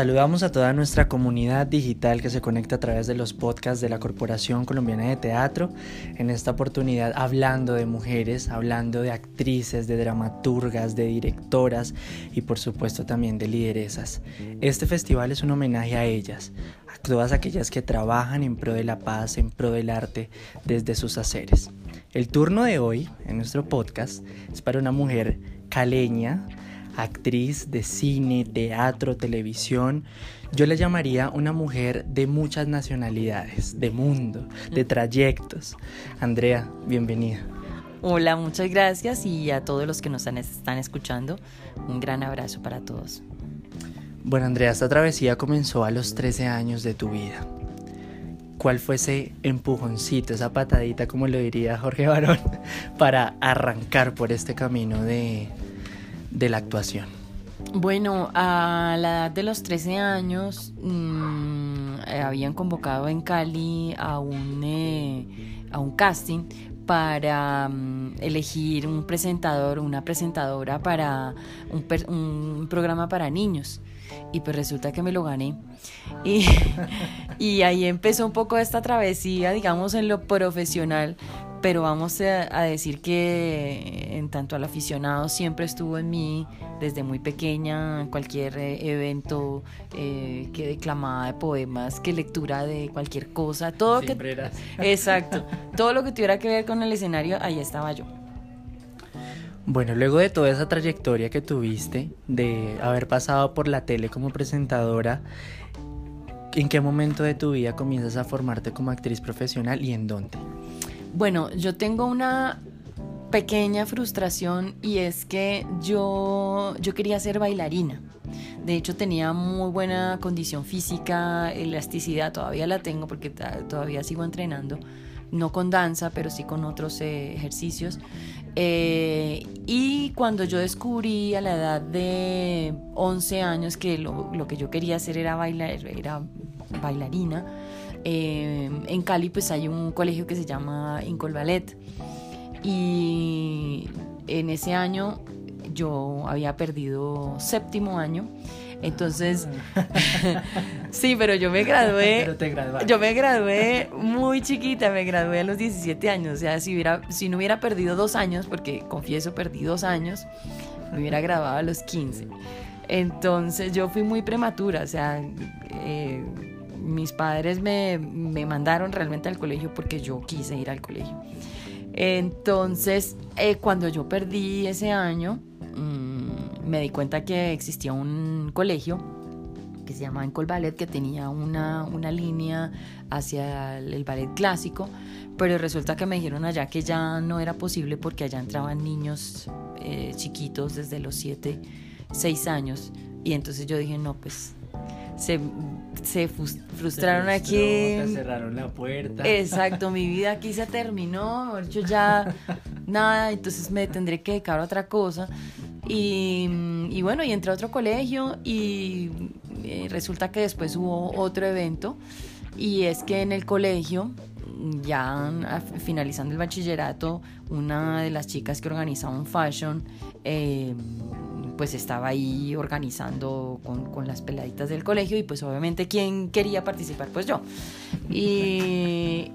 Saludamos a toda nuestra comunidad digital que se conecta a través de los podcasts de la Corporación Colombiana de Teatro. En esta oportunidad hablando de mujeres, hablando de actrices, de dramaturgas, de directoras y por supuesto también de lideresas. Este festival es un homenaje a ellas, a todas aquellas que trabajan en pro de la paz, en pro del arte, desde sus haceres. El turno de hoy en nuestro podcast es para una mujer caleña, actriz de cine, teatro, televisión. Yo la llamaría una mujer de muchas nacionalidades, de mundo, de trayectos. Andrea, bienvenida. Hola, muchas gracias y a todos los que nos están escuchando, un gran abrazo para todos. Bueno, Andrea, esta travesía comenzó a los 13 años de tu vida. ¿Cuál fue ese empujoncito, esa patadita, como lo diría Jorge Barón, para arrancar por este camino de, de la actuación? Bueno, a la edad de los 13 años mmm, habían convocado en Cali a un, eh, a un casting para um, elegir un presentador, una presentadora para un, un, programa para niños. Y pues resulta que me lo gané. Y, y ahí empezó un poco esta travesía, digamos, en lo profesional, pero vamos a, decir que en tanto al aficionado siempre estuvo en mí desde muy pequeña, cualquier eh, evento eh, que declamaba de poemas, que lectura de cualquier cosa, todo siempre que... Eras. Exacto, todo lo que tuviera que ver con el escenario, ahí estaba yo. Bueno, luego de toda esa trayectoria que tuviste, de haber pasado por la tele como presentadora, ¿en qué momento de tu vida comienzas a formarte como actriz profesional y en dónde? Bueno, yo tengo una pequeña frustración y es que yo, yo quería ser bailarina. De hecho tenía muy buena condición física, elasticidad, todavía la tengo porque todavía sigo entrenando, no con danza, pero sí con otros eh, ejercicios. Eh, y cuando yo descubrí a la edad de 11 años que lo, lo que yo quería hacer era, bailar, era bailarina, eh, en Cali pues hay un colegio que se llama Incol Ballet y en ese año yo había perdido séptimo año. Entonces, sí, pero yo me gradué. yo me gradué muy chiquita, me gradué a los 17 años. O sea, si, hubiera, si no hubiera perdido dos años, porque confieso, perdí dos años, me hubiera graduado a los 15. Entonces, yo fui muy prematura, o sea, eh, mis padres me, mandaron realmente al colegio porque yo quise ir al colegio. Entonces, eh, cuando yo perdí ese año, mm, me di cuenta que existía un colegio que se llamaba Encol Ballet, que tenía una, línea hacia el, ballet clásico, pero resulta que me dijeron allá que ya no era posible porque allá entraban niños eh, chiquitos desde los 7, 6 años. Y entonces yo dije, no, pues se, se frustraron aquí. cerraron la puerta. Exacto, mi vida aquí se terminó, yo ya nada, entonces me tendré que dedicar a otra cosa. Y, y bueno, y entré a otro colegio y eh, resulta que después hubo otro evento y es que en el colegio ya finalizando el bachillerato, una de las chicas que organizaba un fashion eh, pues estaba ahí organizando con, las peladitas del colegio y pues obviamente quién quería participar, pues yo. Y,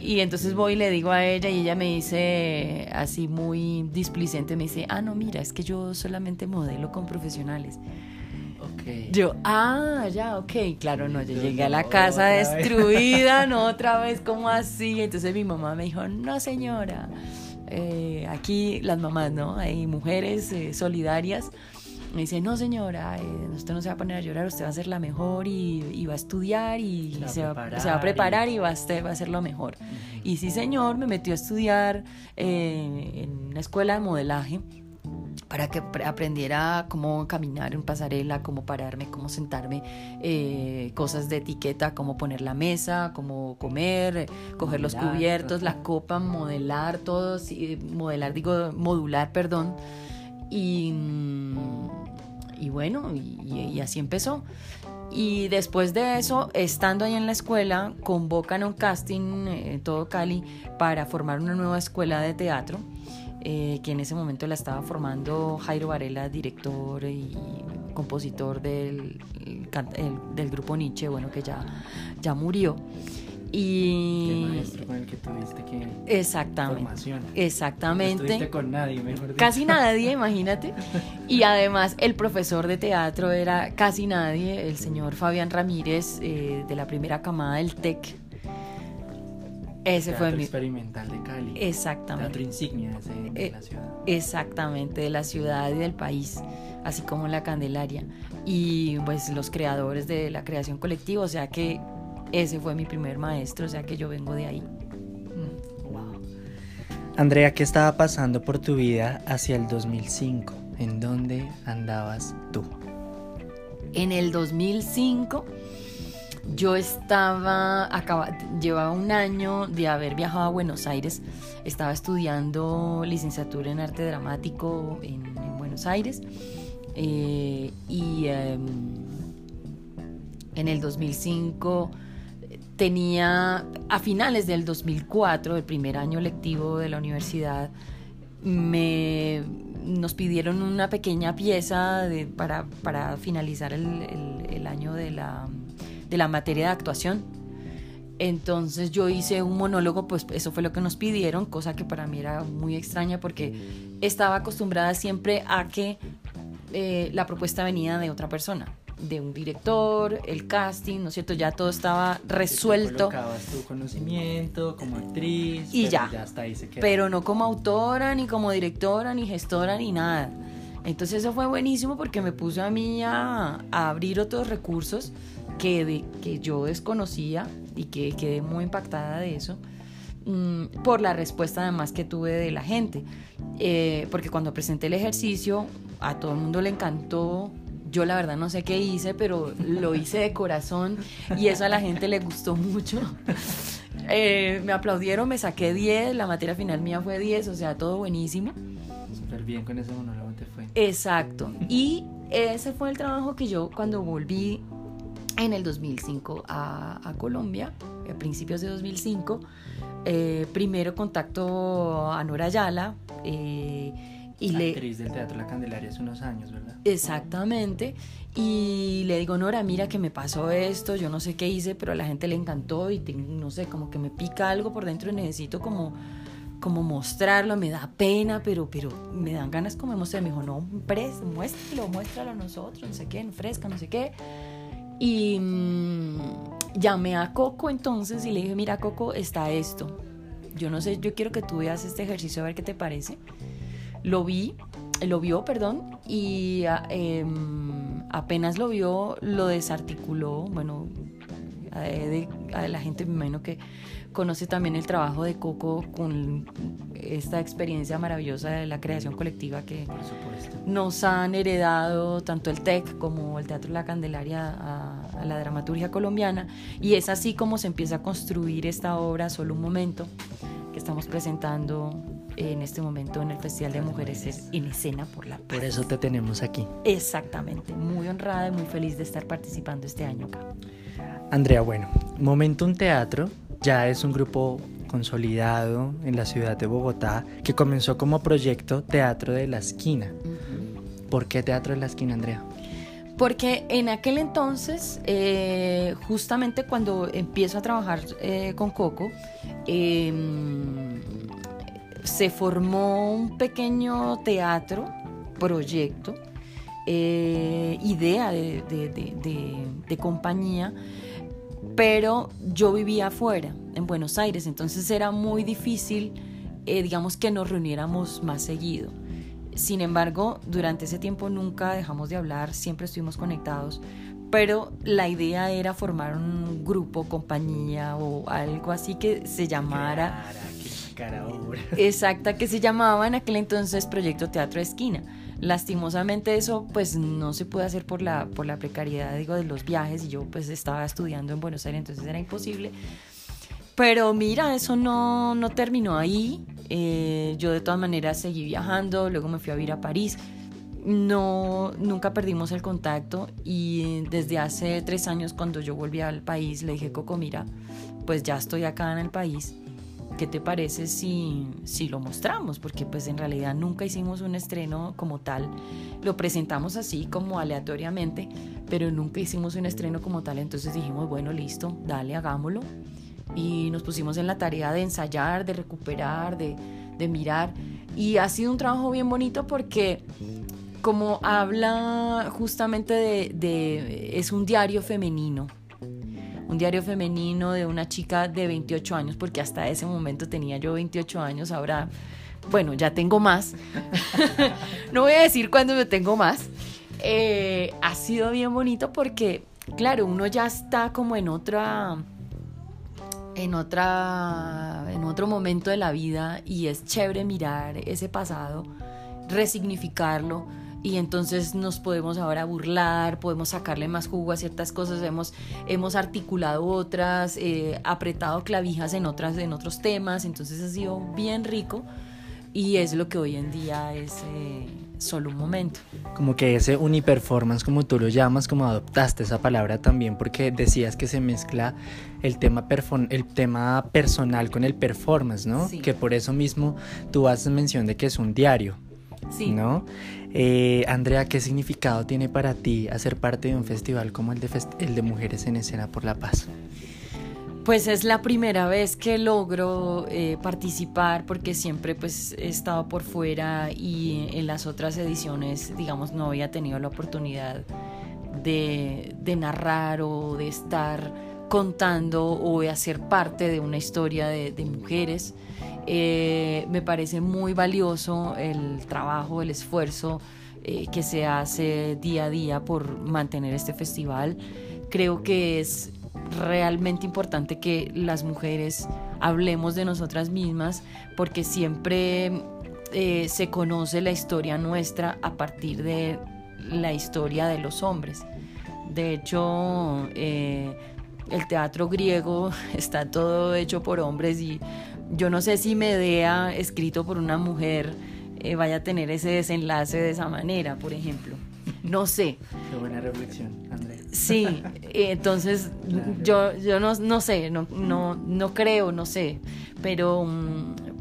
y, entonces voy y le digo a ella y ella me dice así muy displicente, me dice, ah, no, mira, es que yo solamente modelo con profesionales. Okay. Yo, ah, ya, ok, claro, no, yo llegué a la casa destruida, no, otra vez, ¿cómo así? Entonces mi mamá me dijo, no, señora, eh, aquí las mamás, ¿no? Hay mujeres eh, solidarias. Me dice, no señora, eh, usted no se va a poner a llorar, usted va a ser la mejor y, va a estudiar y se, va, a preparar y, va, a, va a ser lo mejor. Y sí señor, me metió a estudiar en una escuela de modelaje para que aprendiera cómo caminar en pasarela, cómo pararme, cómo sentarme, eh, cosas de etiqueta, cómo poner la mesa, cómo comer, coger los cubiertos, la copa, modelar todo, modelar, digo, modular, perdón. Y, y bueno, y, así empezó. Y después de eso, estando ahí en la escuela, convocan un casting en eh, todo Cali para formar una nueva escuela de teatro eh, que en ese momento la estaba formando Jairo Varela, director y compositor del, del grupo Nietzsche, bueno, que ya, ya murió. Y... maestro con el que tuviste que... Exactamente. Formación. Exactamente. No con nadie, mejor dicho. Casi nadie, imagínate. Y además el profesor de teatro era casi nadie, el señor Fabián Ramírez, eh, de la primera camada del TEC. Ese teatro fue mi... experimental de Cali. Exactamente. Teatro insignia de, de eh, la ciudad. Exactamente, de la ciudad y del país, así como la Candelaria. Y pues los creadores de la creación colectiva, o sea que ese fue mi primer maestro, o sea que yo vengo de ahí. Wow. Andrea, ¿qué estaba pasando por tu vida hacia el 2005? ¿En dónde andabas tú? En el 2005 yo estaba, acaba, llevaba un año de haber viajado a Buenos Aires, estaba estudiando licenciatura en arte dramático en, Buenos Aires. Eh, y em, en el 2005 tenía a finales del 2004, el primer año lectivo de la universidad, me, nos pidieron una pequeña pieza para, para, finalizar el, año de la, de la materia de actuación. Entonces yo hice un monólogo, pues eso fue lo que nos pidieron, cosa que para mí era muy extraña porque estaba acostumbrada siempre a que eh, la propuesta venía de otra persona de un director, el casting, ¿no es cierto? Ya todo estaba resuelto. tu conocimiento como actriz. Y ya. Pero no como autora, ni como directora, ni gestora, ni nada. Entonces eso fue buenísimo porque me puso a mí a, abrir otros recursos que, que yo desconocía y que quedé muy impactada de eso mm, por la respuesta además que tuve de la gente. Eh, porque cuando presenté el ejercicio, a todo el mundo le encantó yo la verdad no sé qué hice, pero lo hice de corazón y eso a la gente le gustó mucho. Eh, me aplaudieron, me saqué 10, la materia final mía fue 10, o sea, todo buenísimo. Súper bien con ese monólogo te fue. Exacto. Y ese fue el trabajo que yo cuando volví en el 2005 a, Colombia, a principios de 2005, eh, primero contacto a Nora Ayala. Eh, y Actriz del Teatro La Candelaria hace unos años, ¿verdad? Exactamente. Y le digo, Nora, mira que me pasó esto, yo no sé qué hice, pero a la gente le encantó y no sé, como que me pica algo por dentro y necesito como, como mostrarlo, me da pena, pero, pero me dan ganas como mostrar. Me dijo, no, muéstralo, muéstralo a nosotros, no sé qué, fresca, no sé qué. Y mm, llamé a Coco entonces y le dije, mira Coco, está esto. Yo no sé, yo quiero que tú veas este ejercicio a ver qué te parece lo vi, lo vio, perdón, y ah, em, apenas lo vio, lo desarticuló, bueno, a, la gente me imagino que conoce también el trabajo de Coco con esta experiencia maravillosa de la creación colectiva que nos han heredado tanto el TEC como el Teatro La Candelaria a, a, la dramaturgia colombiana y es así como se empieza a construir esta obra solo un momento que estamos presentando en este momento en el Festival de Mujeres en Escena por la Paz. Por eso te tenemos aquí. Exactamente, muy honrada y muy feliz de estar participando este año acá. Andrea, bueno, Momentum Teatro ya es un grupo consolidado en la ciudad de Bogotá que comenzó como proyecto Teatro de la Esquina. ¿Por qué Teatro de la Esquina, Andrea? Porque en aquel entonces, eh, justamente cuando empiezo a trabajar eh, con Coco, em, se formó un pequeño teatro, proyecto, eh, idea de, compañía, pero yo vivía afuera, en Buenos Aires, entonces era muy difícil, digamos, que nos reuniéramos más seguido. Sin embargo, durante ese tiempo nunca dejamos de hablar, siempre estuvimos conectados, pero la idea era formar un grupo, compañía o algo así que se llamara... Exacta, que se llamaba en aquel entonces Proyecto Teatro Esquina. Lastimosamente eso pues no se puede hacer por la, por la precariedad digo, de los viajes y yo pues estaba estudiando en Buenos Aires, entonces era imposible. Pero mira, eso no, no terminó ahí. Eh, yo de todas maneras seguí viajando, luego me fui a vivir a París. No, nunca perdimos el contacto y desde hace tres años cuando yo volví al país le dije, Coco, mira, pues ya estoy acá en el país. ¿Qué te parece si, si lo mostramos? Porque pues en realidad nunca hicimos un estreno como tal, lo presentamos así como aleatoriamente, pero nunca hicimos un estreno como tal, entonces dijimos, bueno, listo, dale, hagámoslo. Y nos pusimos en la tarea de ensayar, de recuperar, de, de mirar. Y ha sido un trabajo bien bonito porque como habla justamente de, de, es un diario femenino, un diario femenino de una chica de 28 años, porque hasta ese momento tenía yo 28 años, ahora, bueno, ya tengo más, no voy a decir cuándo me tengo más, eh, ha sido bien bonito porque, claro, uno ya está como en otra en otra en otro momento de la vida y es chévere mirar ese pasado, resignificarlo y entonces nos podemos ahora burlar, podemos sacarle más jugo a ciertas cosas, hemos, hemos articulado otras, eh, apretado clavijas en, otras, en otros temas, entonces ha sido bien rico y es lo que hoy en día es eh, solo un momento. Como que ese uniperformance, como tú lo llamas, como adoptaste esa palabra también, porque decías que se mezcla el tema, el tema personal con el performance, ¿no? Que por eso mismo tú haces mención de que es un diario. Sí. ¿No? Eh, Andrea, ¿qué significado tiene para ti hacer parte de un festival como el de, Mujeres en Escena por la Paz? Pues es la primera vez que logro eh, participar porque siempre pues he estado por fuera y en las otras ediciones digamos no había tenido la oportunidad de, narrar o de estar contando o de hacer parte de una historia de, mujeres. Eh, me parece muy valioso el trabajo, el esfuerzo eh, que se hace día a día por mantener este festival. Creo que es realmente importante que las mujeres hablemos de nosotras mismas porque siempre eh, se conoce la historia nuestra a partir de la historia de los hombres. De hecho, el teatro griego está todo hecho por hombres y yo no sé si Medea, escrito por una mujer, eh, vaya a tener ese desenlace de esa manera, por ejemplo. No sé. Qué buena reflexión, Andrea. Sí, eh, entonces yo, yo no, no sé, no, no, no creo, no sé, pero,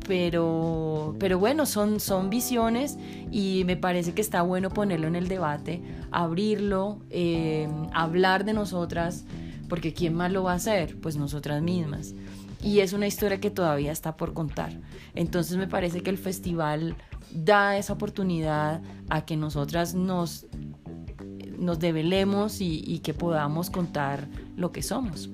pero, pero bueno, son, son visiones y me parece que está bueno ponerlo en el debate, abrirlo, eh, hablar de nosotras, porque ¿quién más lo va a hacer? Pues nosotras mismas y es una historia que todavía está por contar. Entonces me parece que el festival da esa oportunidad a que nosotras nos, nos develemos y, que podamos contar lo que somos.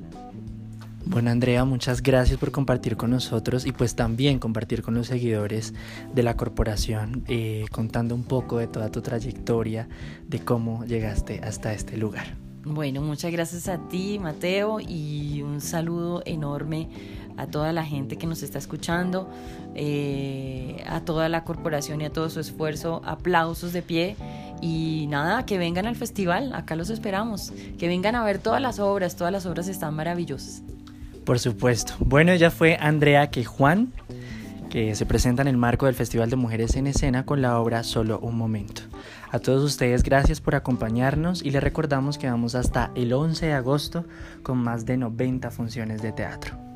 Bueno Andrea, muchas gracias por compartir con nosotros y pues también compartir con los seguidores de la corporación, eh, contando un poco de toda tu trayectoria, de cómo llegaste hasta este lugar. Bueno, muchas gracias a ti, Mateo, y un saludo enorme a toda la gente que nos está escuchando, eh, a toda la corporación y a todo su esfuerzo. Aplausos de pie. Y nada, que vengan al festival, acá los esperamos. Que vengan a ver todas las obras, todas las obras están maravillosas. Por supuesto. Bueno, ella fue Andrea Quejuan, que se presenta en el marco del Festival de Mujeres en Escena con la obra Solo un Momento. A todos ustedes gracias por acompañarnos y les recordamos que vamos hasta el 11 de agosto con más de 90 funciones de teatro.